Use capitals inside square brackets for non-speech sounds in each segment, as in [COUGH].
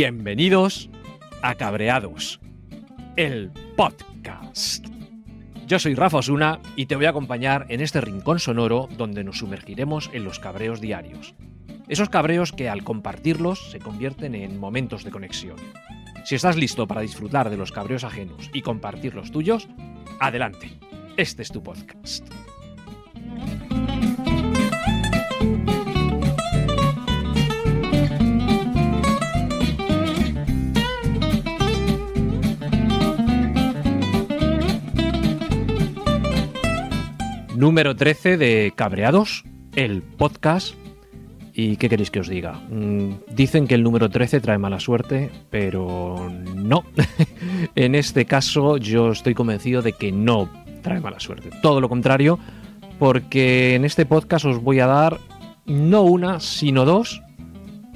Bienvenidos a Cabreados, el podcast. Yo soy Rafa Osuna y te voy a acompañar en este rincón sonoro donde nos sumergiremos en los cabreos diarios. Esos cabreos que al compartirlos se convierten en momentos de conexión. Si estás listo para disfrutar de los cabreos ajenos y compartir los tuyos, adelante. Este es tu podcast. Número 13 de Cabreados, el podcast. ¿Y qué queréis que os diga? Mm, dicen que el número 13 trae mala suerte, pero no. [LAUGHS] en este caso yo estoy convencido de que no trae mala suerte. Todo lo contrario, porque en este podcast os voy a dar no una, sino dos,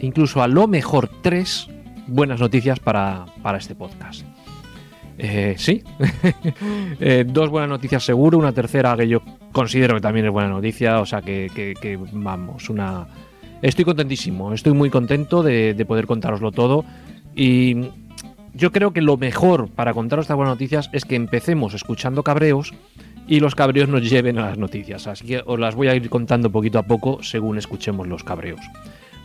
incluso a lo mejor tres buenas noticias para, para este podcast. Eh, sí, [LAUGHS] eh, dos buenas noticias seguro, una tercera que yo considero que también es buena noticia, o sea que, vamos, una... Estoy contentísimo, estoy muy contento de, de poder contároslo todo y yo creo que lo mejor para contaros estas buenas noticias es que empecemos escuchando cabreos y los cabreos nos lleven a las noticias, así que os las voy a ir contando poquito a poco según escuchemos los cabreos.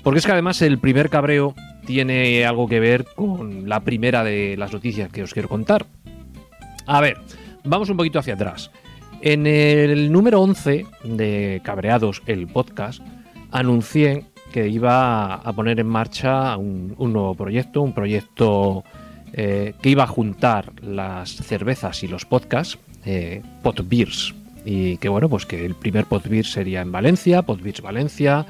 Porque es que además el primer cabreo tiene algo que ver con la primera de las noticias que os quiero contar. A ver, vamos un poquito hacia atrás. En el número 11 de Cabreados, el podcast, anuncié que iba a poner en marcha un, nuevo proyecto, un proyecto eh, que iba a juntar las cervezas y los podcasts, eh. Y que bueno, pues que el primer Podbeers sería en Valencia, Podbeers Valencia,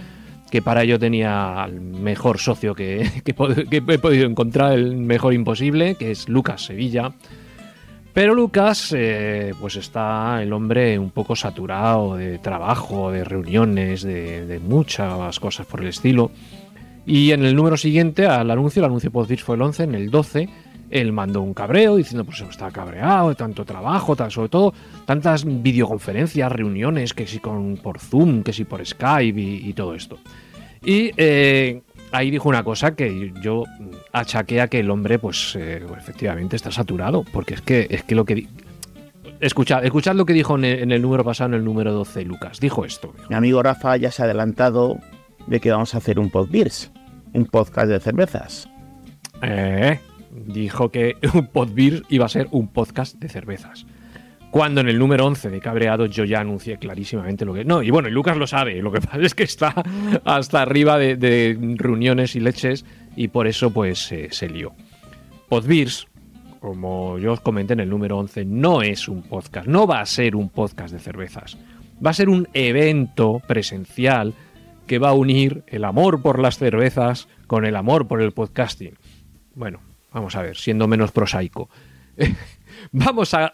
que para ello tenía al mejor socio [LAUGHS] que, he podido encontrar, el mejor imposible, que es Lucas Sevilla. Pero Lucas, eh, pues está el hombre un poco saturado de trabajo, de reuniones, de, muchas cosas por el estilo. Y en el número siguiente al anuncio, el anuncio Podbeers fue el 11, en el 12, él mandó un cabreo diciendo pues está cabreado de tanto trabajo, tal, sobre todo tantas videoconferencias, reuniones, que si con, por Zoom, que si por Skype y, y todo esto. Y eh, ahí dijo una cosa que yo achaqué a que el hombre, pues eh, efectivamente está saturado, porque es que, es que lo que... Escuchad, escuchad lo que dijo en el, en el número pasado, en el número 12, Lucas. Dijo esto. Mi amigo Rafa ya se ha adelantado de que vamos a hacer un Podbeers, un podcast de cervezas. Eh, dijo que [LAUGHS] un Podbeer iba a ser un podcast de cervezas. Cuando en el número 11 de Cabreados yo ya anuncié clarísimamente lo que... No, y bueno, y Lucas lo sabe, lo que [LAUGHS] pasa es que está hasta arriba de, de reuniones y leches y por eso pues eh, se lió. Podbeers, como yo os comenté en el número 11, no es un podcast, no va a ser un podcast de cervezas. Va a ser un evento presencial que va a unir el amor por las cervezas con el amor por el podcasting. Bueno, vamos a ver, siendo menos prosaico. [LAUGHS] vamos a,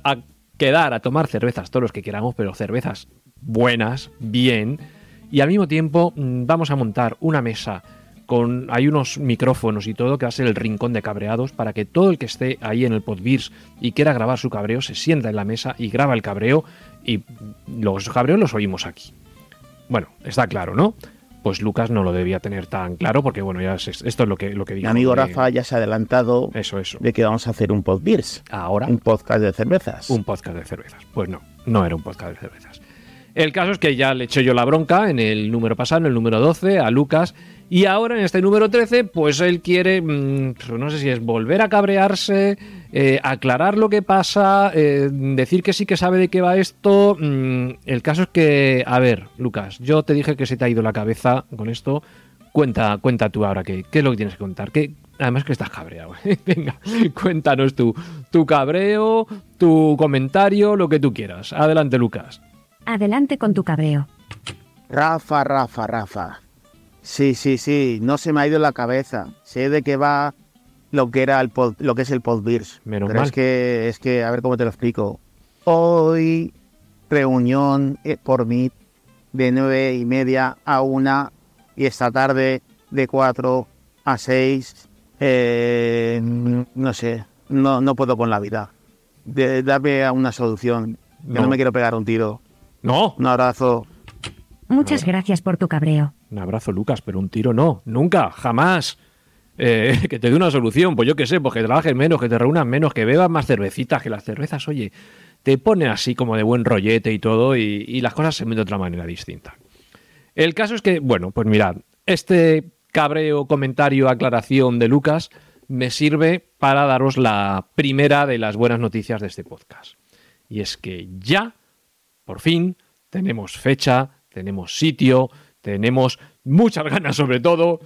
quedar a tomar cervezas todos los que queramos, pero cervezas buenas, bien. Y al mismo tiempo mm, vamos a montar una mesa con hay unos micrófonos y todo que va a ser el rincón de cabreados para que todo el que esté ahí en el Podbeers y quiera grabar su cabreo se sienta en la mesa y graba el cabreo y los cabreos los oímos aquí. Bueno, está claro, ¿no? Pues Lucas no lo debía tener tan claro porque bueno, ya es- esto es lo que lo que Mi dijo. amigo de- Rafa ya se ha adelantado Eso, eso. de que vamos a hacer un Podbeers, Ahora un podcast de cervezas. un podcast de cervezas. Pues no, no era un podcast de cervezas. El caso es que ya le eché yo la bronca en el número pasado, en el número 12, a Lucas. Y ahora en este número 13, pues él quiere, mm, pues no sé si es volver a cabrearse, eh, aclarar lo que pasa, eh, decir que sí que sabe de qué va esto. Mm, el caso es que, a ver, Lucas, yo te dije que se te ha ido la cabeza con esto. Cuenta, cuenta tú ahora qué, qué es lo que tienes que contar. ¿Qué, además que estás cabreado. [LAUGHS] Venga, cuéntanos tú, tu cabreo, tu comentario, lo que tú quieras. Adelante, Lucas. Adelante con tu cabreo. Rafa, Rafa, Rafa. Sí, sí, sí, no se me ha ido la cabeza. Sé de qué va lo que era el pod- lo que es el Podbeers. Menos Pero mal. es que es que a ver cómo te lo explico. Hoy reunión eh, por mí de nueve y media a una y esta tarde de cuatro a seis. eh, no sé, no, no puedo con la vida. De, dame una solución. Que No. no me quiero pegar un tiro. No, Un abrazo. Muchas gracias por tu cabreo. Un abrazo, Lucas, pero un tiro no. Nunca, jamás. eh, [LAUGHS] que te dé una solución, pues yo qué sé, pues que trabajes menos, que te reúnas menos, que bebas más cervecitas, que las cervezas, oye, te pone así como de buen rollete y todo, y, y las cosas se ven de otra manera distinta. El caso es que, bueno, pues mirad, este cabreo, comentario, aclaración de Lucas me sirve para daros la primera de las buenas noticias de este podcast. Y es que ya, por fin, tenemos fecha, tenemos sitio, tenemos muchas ganas sobre todo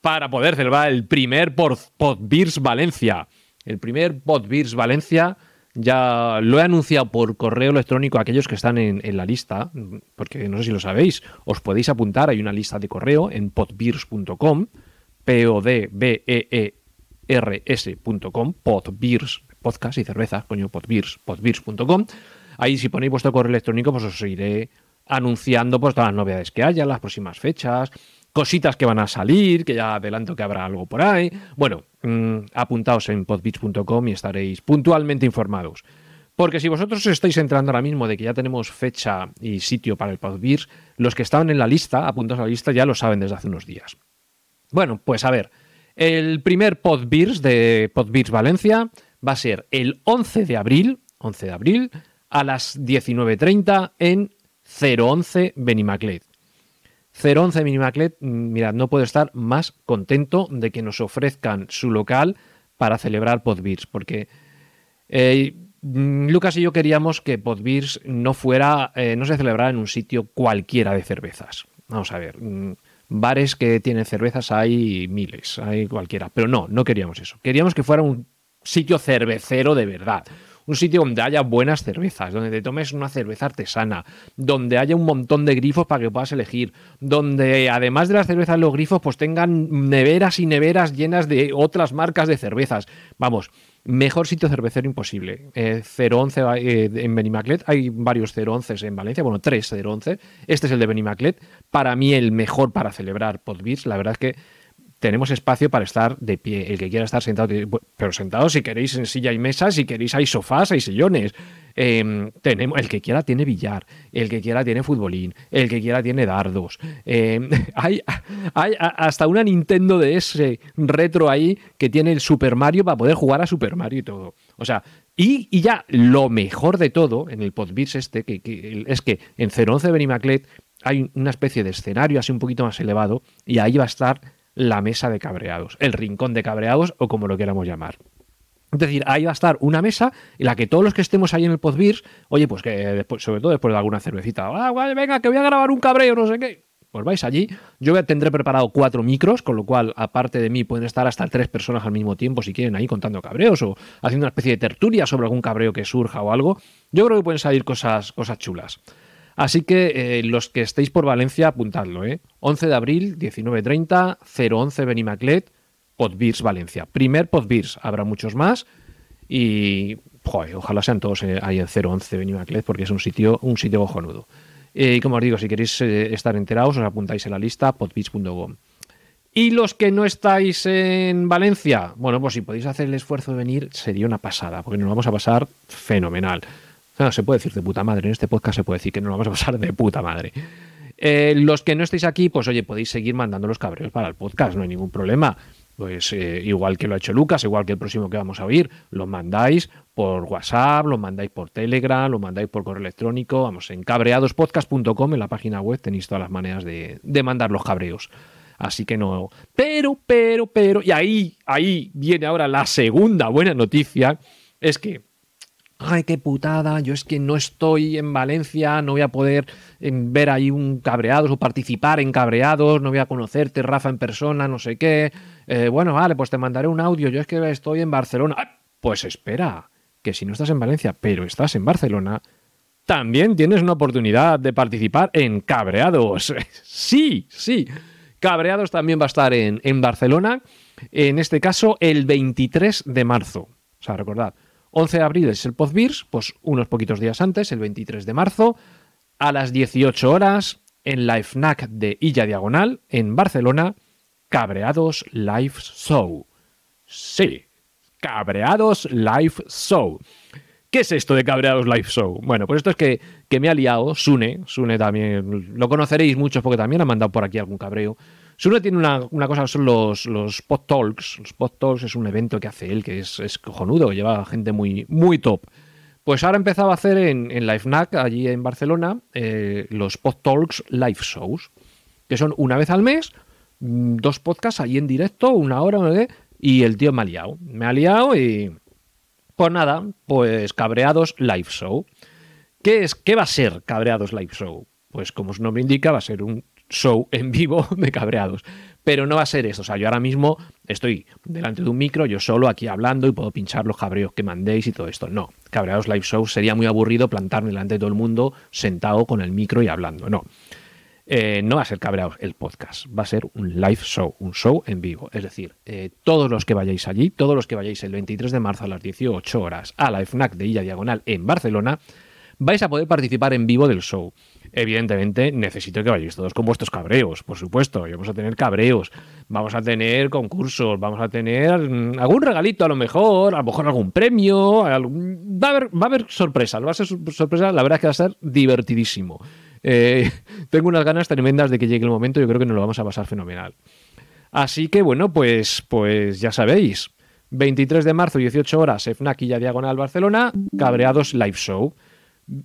para poder celebrar el primer Podbeers Valencia. El primer Podbeers Valencia ya lo he anunciado por correo electrónico a aquellos que están en, la lista, porque no sé si lo sabéis, os podéis apuntar, hay una lista de correo en podbeers.com, p o d b e e r s.com, podbeers, podcast y cerveza, coño, podbeers, podbeers.com. Ahí si ponéis vuestro correo electrónico, pues os iré anunciando pues todas las novedades que haya, las próximas fechas, cositas que van a salir, que ya adelanto que habrá algo por ahí. Bueno, mmm, apuntaos en podbeach.com y estaréis puntualmente informados. Porque si vosotros estáis entrando ahora mismo de que ya tenemos fecha y sitio para el Podbeers, los que estaban en la lista, apuntados a la lista, ya lo saben desde hace unos días. Bueno, pues a ver, el primer Podbeers de Podbeers Valencia va a ser el 11 de abril, 11 de abril, a las 19.30 en 011 Benimaclet. 011 Minimaclet, mirad, no puedo estar más contento de que nos ofrezcan su local para celebrar Podbeers, porque eh, Lucas y yo queríamos que Podbeers no fuera, eh, no se celebrara en un sitio cualquiera de cervezas. Vamos a ver, bares que tienen cervezas hay miles, hay cualquiera, pero no, no queríamos eso. Queríamos que fuera un sitio cervecero de verdad, un sitio donde haya buenas cervezas, donde te tomes una cerveza artesana, donde haya un montón de grifos para que puedas elegir, donde además de las cervezas los grifos pues tengan neveras y neveras llenas de otras marcas de cervezas. Vamos, mejor sitio cervecero imposible. Eh, 011 eh, en Benimaclet, hay varios 011 en Valencia, bueno, tres 011. Este es el de Benimaclet, para mí el mejor para celebrar Podbeats, la verdad es que tenemos espacio para estar de pie. El que quiera estar sentado, pero sentado si queréis en silla y mesa, si queréis hay sofás, hay sillones. Eh, tenemos, el que quiera tiene billar, el que quiera tiene futbolín, el que quiera tiene dardos. Eh, [LAUGHS] hay, hay, hasta una Nintendo DS retro ahí que tiene el Super Mario para poder jugar a Super Mario y todo. O sea, y, y ya lo mejor de todo en el Podbeats este, que, que, es que en 011 Benimaclet hay una especie de escenario así un poquito más elevado y ahí va a estar la mesa de cabreados, el rincón de cabreados o como lo queramos llamar. Es decir, ahí va a estar una mesa en la que todos los que estemos ahí en el Podbeers, oye, pues que después, sobre todo después de alguna cervecita, ah, venga, que voy a grabar un cabreo, no sé qué. Pues vais allí. Yo tendré preparado cuatro micros, con lo cual, aparte de mí, pueden estar hasta tres personas al mismo tiempo si quieren ahí contando cabreos o haciendo una especie de tertulia sobre algún cabreo que surja o algo. Yo creo que pueden salir cosas, cosas chulas. Así que eh, los que estéis por Valencia, apuntadlo, ¿eh? 11 de abril, 19.30, 011 Benimaclet, Podbeers Valencia. Primer Podbeers, habrá muchos más y joder, ojalá sean todos eh, ahí en 011 Benimaclet porque es un sitio, un sitio cojonudo. Eh, y como os digo, si queréis estar enterados, os apuntáis en la lista podbeers.com. Y los que no estáis en Valencia, bueno, pues si podéis hacer el esfuerzo de venir, sería una pasada, porque nos vamos a pasar fenomenal. No, se puede decir de puta madre. En este podcast se puede decir que nos vamos a pasar de puta madre. Eh, los que no estéis aquí, pues oye, podéis seguir mandando los cabreos para el podcast, no hay ningún problema. Pues eh, igual que lo ha hecho Lucas, igual que el próximo que vamos a oír, lo mandáis por WhatsApp, lo mandáis por Telegram, lo mandáis por correo electrónico, vamos, en cabreadospodcast.com, en la página web tenéis todas las maneras de, de mandar los cabreos. Así que no. Pero, pero, pero, y ahí, ahí viene ahora la segunda buena noticia, es que ay, qué putada, yo es que no estoy en Valencia, no voy a poder ver ahí un cabreados o participar en cabreados, no voy a conocerte, Rafa, en persona, no sé qué. Eh, bueno, vale, pues te mandaré un audio, yo es que estoy en Barcelona. Pues espera, que si no estás en Valencia, pero estás en Barcelona, también tienes una oportunidad de participar en cabreados. [LAUGHS] sí, sí. Cabreados también va a estar en, en Barcelona, en este caso el 23 de marzo. O sea, recordad, 11 de abril es el Podbeers, pues unos poquitos días antes, el 23 de marzo, a las 18 horas, en la FNAC de Illa Diagonal, en Barcelona, Cabreados Live Show. Sí, Cabreados Live Show. ¿Qué es esto de Cabreados Live Show? Bueno, pues esto es que, que me ha liado Sune, Sune también, lo conoceréis muchos porque también ha mandado por aquí algún cabreo. Sune tiene una, una cosa, son los, los Pod Talks. Los Pod Talks es un evento que hace él, que es, es cojonudo, lleva gente muy, muy top. Pues ahora empezaba a hacer en, en LiveNac, allí en Barcelona, eh, los Pod Talks Live Shows, que son una vez al mes, mm, dos podcasts ahí en directo, una hora, una vez, y el tío me ha liado. Me ha liado y. Pues nada, pues Cabreados Live Show. ¿Qué, es, ¿Qué va a ser Cabreados Live Show? Pues como su nombre indica, va a ser un show en vivo [LAUGHS] de Cabreados. Pero no va a ser eso. O sea, yo ahora mismo estoy delante de un micro, yo solo aquí hablando y puedo pinchar los cabreos que mandéis y todo esto. No, Cabreados Live Show sería muy aburrido plantarme delante de todo el mundo sentado con el micro y hablando. No. Eh, no va a ser Cabreados el podcast, va a ser un live show, un show en vivo. Es decir, eh, todos los que vayáis allí, todos los que vayáis el 23 de marzo a las 18 horas a la FNAC de Illa Diagonal en Barcelona, vais a poder participar en vivo del show. Evidentemente, necesito que vayáis todos con vuestros cabreos, por supuesto. Y vamos a tener cabreos, vamos a tener concursos, vamos a tener mm, algún regalito a lo mejor, a lo mejor algún premio. Va, a haber, va a va a ser sor- sorpresa. La verdad es que va a ser divertidísimo. Eh, [LAUGHS] tengo unas ganas tremendas de que llegue el momento. Yo creo que nos lo vamos a pasar fenomenal. Así que bueno, pues, pues ya sabéis. 23 de marzo, 18 horas, FNAC Illa Diagonal Barcelona, Cabreados Live Show.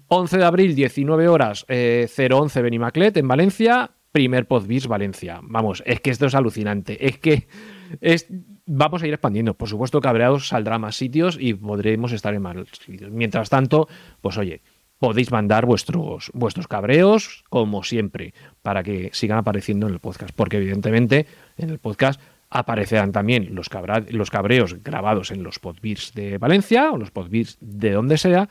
11 de abril, 19 horas, eh, 011 Benimaclet en Valencia, primer Podbiz Valencia. Vamos, es que esto es alucinante. Es que es, vamos a ir expandiendo. Por supuesto, Cabreados saldrá más sitios y podremos estar en más sitios. Mientras tanto, pues oye, podéis mandar vuestros, vuestros cabreos, como siempre, para que sigan apareciendo en el podcast. Porque evidentemente en el podcast aparecerán también los, los cabreos grabados en los podbeers de Valencia o los podbeers de donde sea.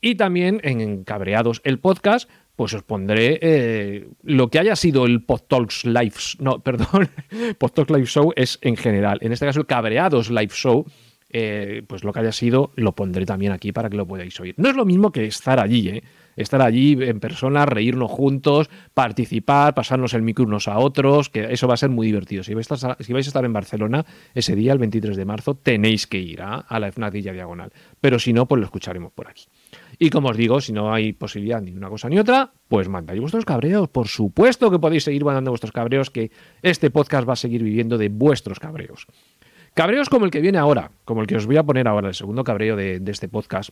Y también en Cabreados el podcast, pues os pondré eh, lo que haya sido el Podtalks Live. No, [LAUGHS] perdón, Podtalks Live Show es en general. En este caso, el Cabreados Live Show, eh, pues lo que haya sido, lo pondré también aquí para que lo podáis oír. No es lo mismo que estar allí, ¿eh? Estar allí en persona, reírnos juntos, participar, pasarnos el micro unos a otros, que eso va a ser muy divertido. Si vais a estar, si vais a estar en Barcelona ese día, el 23 de marzo, tenéis que ir ¿ah? a la FNAC Diagonal. Pero si no, pues lo escucharemos por aquí. Y como os digo, si no hay posibilidad ni una cosa ni otra, pues mandáis vuestros cabreos. Por supuesto que podéis seguir mandando vuestros cabreos, que este podcast va a seguir viviendo de vuestros cabreos. Cabreos como el que viene ahora, como el que os voy a poner ahora, el segundo cabreo de, este podcast,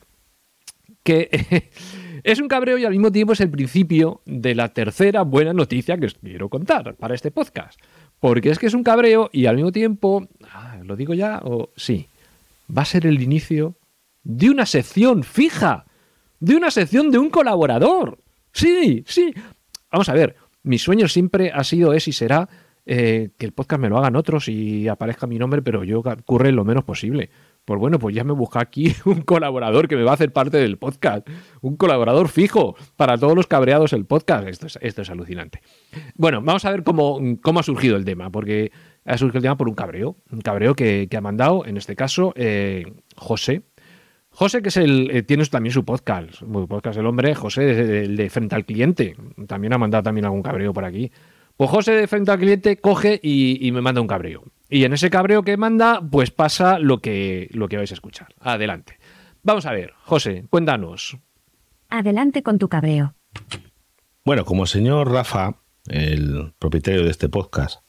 que [LAUGHS] es un cabreo y al mismo tiempo es el principio de la tercera buena noticia que os quiero contar para este podcast. Porque es que es un cabreo y al mismo tiempo, ah, ¿lo digo ya? O sí, va a ser el inicio de una sección fija, de una sección de un colaborador. Sí, sí. Vamos a ver, mi sueño siempre ha sido, es y será eh, que el podcast me lo hagan otros y aparezca mi nombre, pero yo ocurre lo menos posible. Pues bueno, pues ya me busca aquí [LAUGHS] un colaborador que me va a hacer parte del podcast. Un colaborador fijo para todos los cabreados del podcast. Esto es, esto es alucinante. Bueno, vamos a ver cómo, cómo ha surgido el tema, porque ha surgido el tema por un cabreo. Un cabreo que, que ha mandado, en este caso, eh, José. José, que es el, eh, tiene también su podcast, su podcast el hombre, José, el de, de Frente al Cliente. También ha mandado también algún cabreo por aquí. Pues José de Frente al Cliente coge y, y me manda un cabreo. Y en ese cabreo que manda, pues pasa lo que, lo que vais a escuchar. Adelante. Vamos a ver, José, cuéntanos. Adelante con tu cabreo. Bueno, como el señor Rafa, el propietario de este podcast,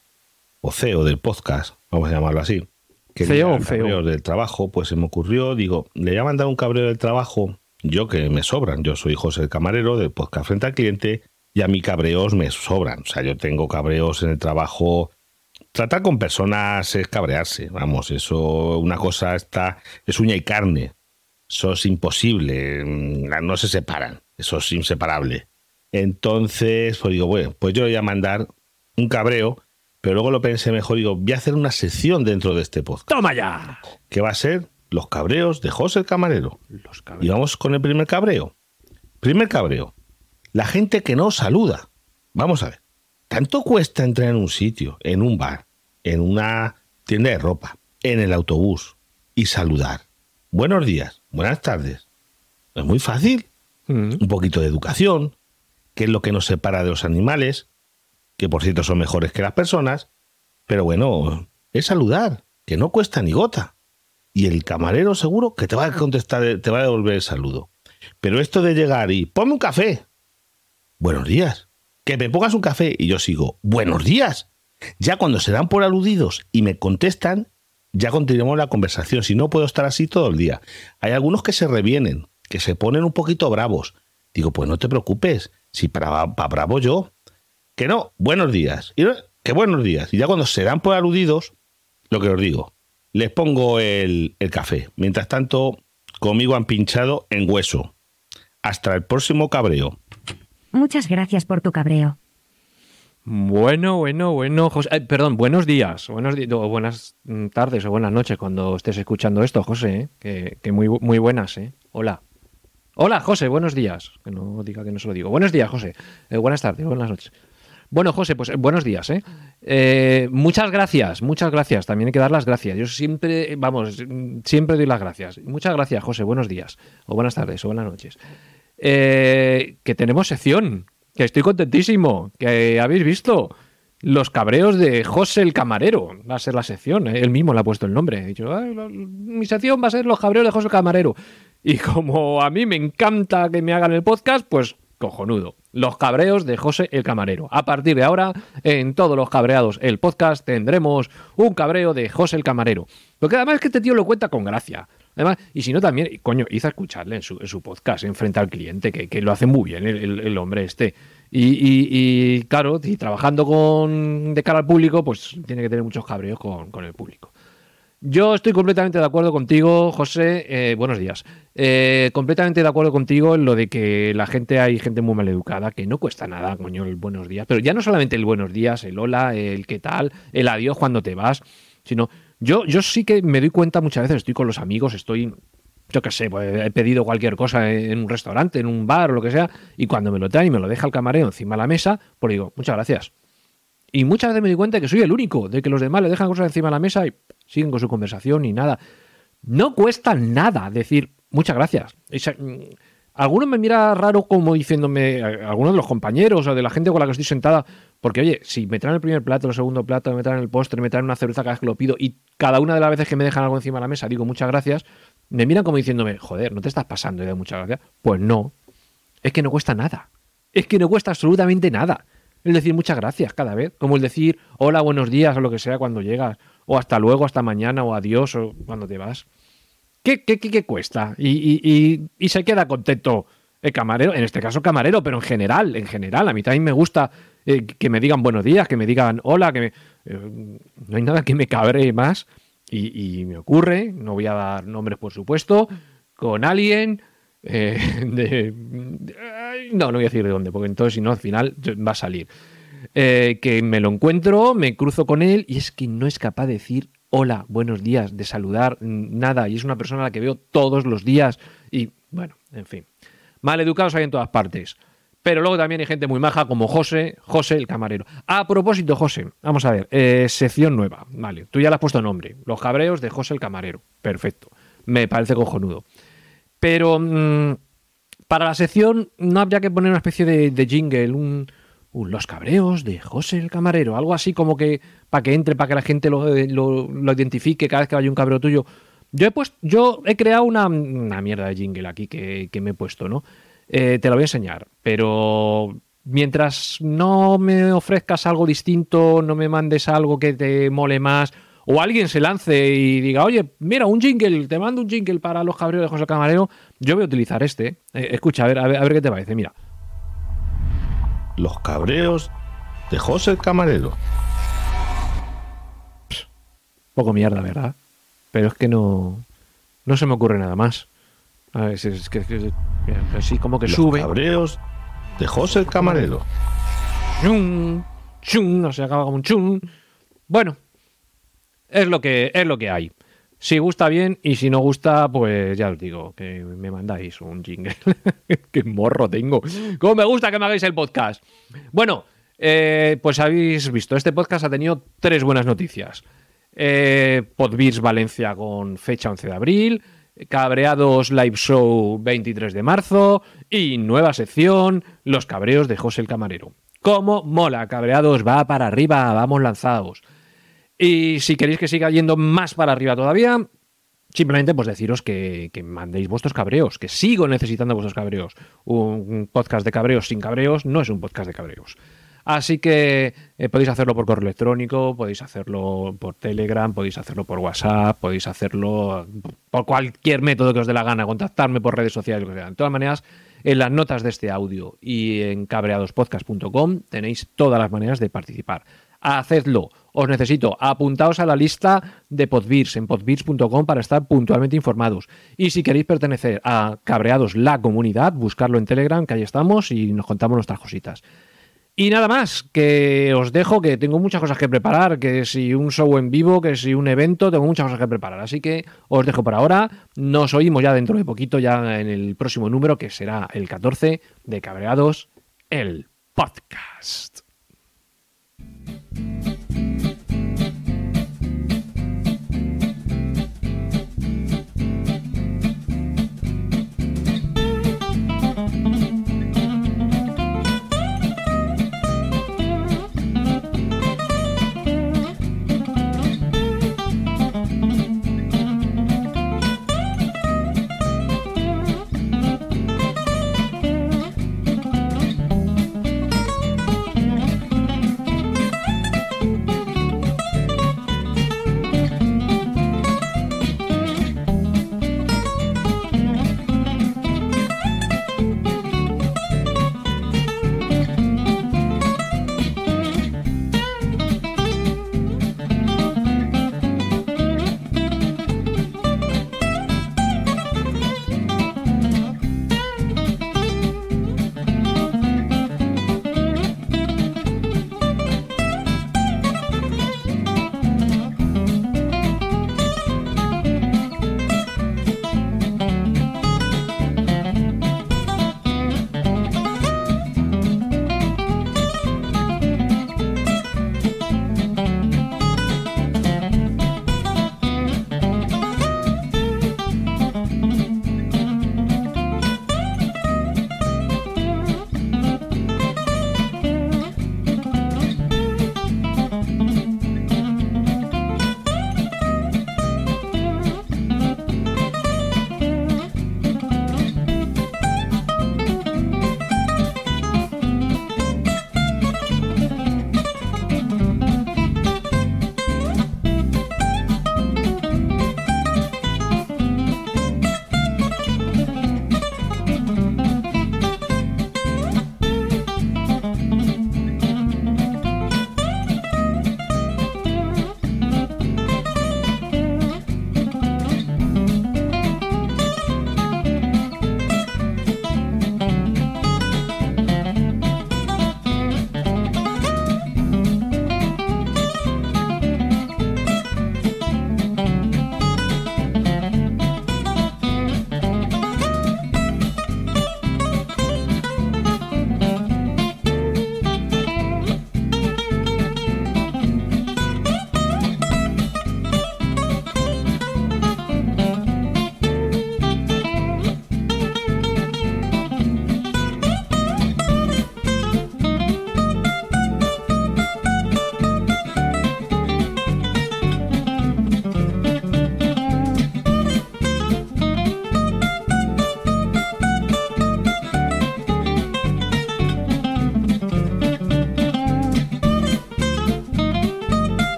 o CEO del podcast, vamos a llamarlo así, que feo. cabreos del trabajo, pues se me ocurrió, digo, le voy a mandar un cabreo del trabajo, yo que me sobran, yo soy José el Camarero del podcast Frente al Cliente, y a mí cabreos me sobran, o sea, yo tengo cabreos en el trabajo. Tratar con personas es cabrearse, vamos, eso, una cosa está, es uña y carne, eso es imposible, mm, no se separan, eso es inseparable. Entonces, pues digo, bueno, pues yo le voy a mandar un cabreo, pero luego lo pensé mejor, digo, voy a hacer una sección dentro de este podcast, ¡Toma ya! que va a ser los cabreos de José el Camarero. Los Y vamos con el primer cabreo. Primer cabreo. La gente que no saluda. Vamos a ver. ¿Tanto cuesta entrar en un sitio, en un bar, en una tienda de ropa, en el autobús y saludar? Buenos días, buenas tardes. Es muy fácil. Mm. Un poquito de educación, que es lo que nos separa de los animales, que por cierto son mejores que las personas. Pero bueno, es saludar, que no cuesta ni gota. Y el camarero seguro que te va a contestar, te va a devolver el saludo. Pero esto de llegar y ponme un café. Buenos días. Que me pongas un café y yo sigo. Buenos días. Ya cuando se dan por aludidos y me contestan, ya continuamos la conversación. Si no, puedo estar así todo el día. Hay algunos que se revienen, que se ponen un poquito bravos. Digo, pues no te preocupes, si para, para bravo yo. Que no, buenos días. Y que buenos días. Y ya cuando se dan por aludidos, lo que os digo, les pongo el, el café. Mientras tanto, conmigo han pinchado en hueso. Hasta el próximo cabreo. Muchas gracias por tu cabreo. Bueno, bueno, bueno, José. eh, perdón, buenos días, buenos di- o buenas tardes o buenas noches cuando estés escuchando esto, José. ¿eh? Que, que muy, muy buenas, ¿eh? Hola. Hola, José, buenos días. Que no diga que no se lo digo. Buenos días, José. Eh, buenas tardes, buenas noches. Bueno, José, pues eh, buenos días, ¿eh? Eh, Muchas gracias, muchas gracias. También hay que dar las gracias. Yo siempre, vamos, siempre doy las gracias. Muchas gracias, José. Buenos días, o buenas tardes, o buenas noches. Eh, que tenemos sección, que estoy contentísimo, que habéis visto los cabreos de José el Camarero. Va a ser la sección, ¿eh? él mismo le ha puesto el nombre. Dicho, "Ay, la- mi sección va a ser los cabreos de José el Camarero. Y como a mí me encanta que me hagan el podcast, pues cojonudo. Los cabreos de José el Camarero. A partir de ahora, en todos los cabreados, el podcast, tendremos un cabreo de José el Camarero. Porque además es que este tío lo cuenta con gracia. Además, y si no también, coño, hizo escucharle en su, en su podcast, al cliente, que, lo hace muy bien el, hombre este. Y, y- claro, y trabajando con de cara al público, pues tiene que tener muchos cabreos con el público. Yo estoy completamente de acuerdo contigo, José. eh, buenos días. Eh, completamente de acuerdo contigo en lo de que la gente, hay gente muy mal educada, que no cuesta nada, coño, el buenos días. Pero ya no solamente el buenos días, el hola, el qué tal, el adiós cuando te vas, sino yo, yo sí que me doy cuenta muchas veces, estoy con los amigos, estoy, yo qué sé, pues he pedido cualquier cosa en un restaurante, en un bar o lo que sea, y cuando me lo traen y me lo deja el camarero encima de la mesa, pues digo, muchas gracias. Y muchas veces me doy cuenta que soy el único, de que los demás le dejan cosas encima de la mesa y siguen con su conversación y nada. No cuesta nada decir muchas gracias. Mm, algunos me mira raro como diciéndome, algunos de los compañeros o de la gente con la que estoy sentada, porque oye, si me traen el primer plato, el segundo plato, me traen el postre, me traen una cerveza cada vez que lo pido y cada una de las veces que me dejan algo encima de la mesa digo muchas gracias, me miran como diciéndome, joder, ¿no te estás pasando de muchas gracias? Pues no, es que no cuesta nada. Es que no cuesta absolutamente nada. El decir muchas gracias cada vez, como el decir hola, buenos días o lo que sea cuando llegas, o hasta luego, hasta mañana, o adiós, o cuando te vas. ¿Qué, qué, qué, qué cuesta? Y, y- y- se queda contento el camarero, en este caso camarero, pero en general, en general, a mí también me gusta eh, que me digan buenos días, que me digan hola, que me- eh, no hay nada que me cabree más. Y me ocurre, no voy a dar nombres por supuesto, con alguien eh, [LAUGHS] no, no voy a decir de dónde, porque entonces si no al final va a salir. Eh, que me lo encuentro, me cruzo con él y es que no es capaz de decir hola, buenos días, de saludar, nada. Y es una persona a la que veo todos los días. Y bueno, en fin. Mal educados hay en todas partes. Pero luego también hay gente muy maja como José, José el camarero. A propósito, José, vamos a ver, eh, sección nueva. Vale, tú ya le has puesto nombre. Los cabreos de José el camarero. Perfecto. Me parece cojonudo. Pero mm, para la sección no habría que poner una especie de, de jingle, un, Los cabreos de José el camarero, algo así como que para que entre, para que la gente lo, eh, lo- lo identifique cada vez que vaya un cabreo tuyo. Yo he puesto, yo he creado una, una mierda de jingle aquí que, que me he puesto, ¿no? Eh, te lo voy a enseñar, pero mientras no me ofrezcas algo distinto, no me mandes algo que te mole más, o alguien se lance y diga, oye, mira, un jingle, te mando un jingle para los cabreos de José Camarero, yo voy a utilizar este. Eh, escucha, a ver, a ver, a ver qué te parece, mira. Los cabreos de José el Camarero. Poco mierda, ¿verdad? Pero es que no, no se me ocurre nada más. A ver, es, es que, es así como que Los sube. cabreos de José el Camarero. chun, chun, no se acaba como un chun. Bueno, es lo que es lo que hay. Si gusta bien y si no gusta, pues ya os digo, que me mandáis un jingle. [LAUGHS] Qué morro tengo. Cómo me gusta que me hagáis el podcast. Bueno, eh, pues habéis visto, este podcast ha tenido tres buenas noticias. Eh, Valencia con fecha 11 de abril, Cabreados Live Show 23 de marzo y nueva sección, Los Cabreos de José el Camarero. ¿Cómo mola? Cabreados va para arriba, vamos lanzados. Y si queréis que siga yendo más para arriba todavía, simplemente pues deciros que, que mandéis vuestros cabreos, que sigo necesitando vuestros cabreos. Un podcast de cabreos sin cabreos no es un podcast de cabreos. Así que eh, podéis hacerlo por correo electrónico, podéis hacerlo por Telegram, podéis hacerlo por WhatsApp, podéis hacerlo por cualquier método que os dé la gana, contactarme por redes sociales. De todas maneras, en las notas de este audio y en cabreadospodcast.com tenéis todas las maneras de participar. Hacedlo. Os necesito. Apuntaos a la lista de Podbeers en podbeers.com para estar puntualmente informados. Y si queréis pertenecer a Cabreados la comunidad, buscarlo en Telegram, que ahí estamos y nos contamos nuestras cositas. Y nada más, que os dejo, que tengo muchas cosas que preparar, que si un show en vivo, que si un evento, tengo muchas cosas que preparar. Así que os dejo por ahora. Nos oímos ya dentro de poquito, ya en el próximo número, que será el 14 de Cabreados, el podcast.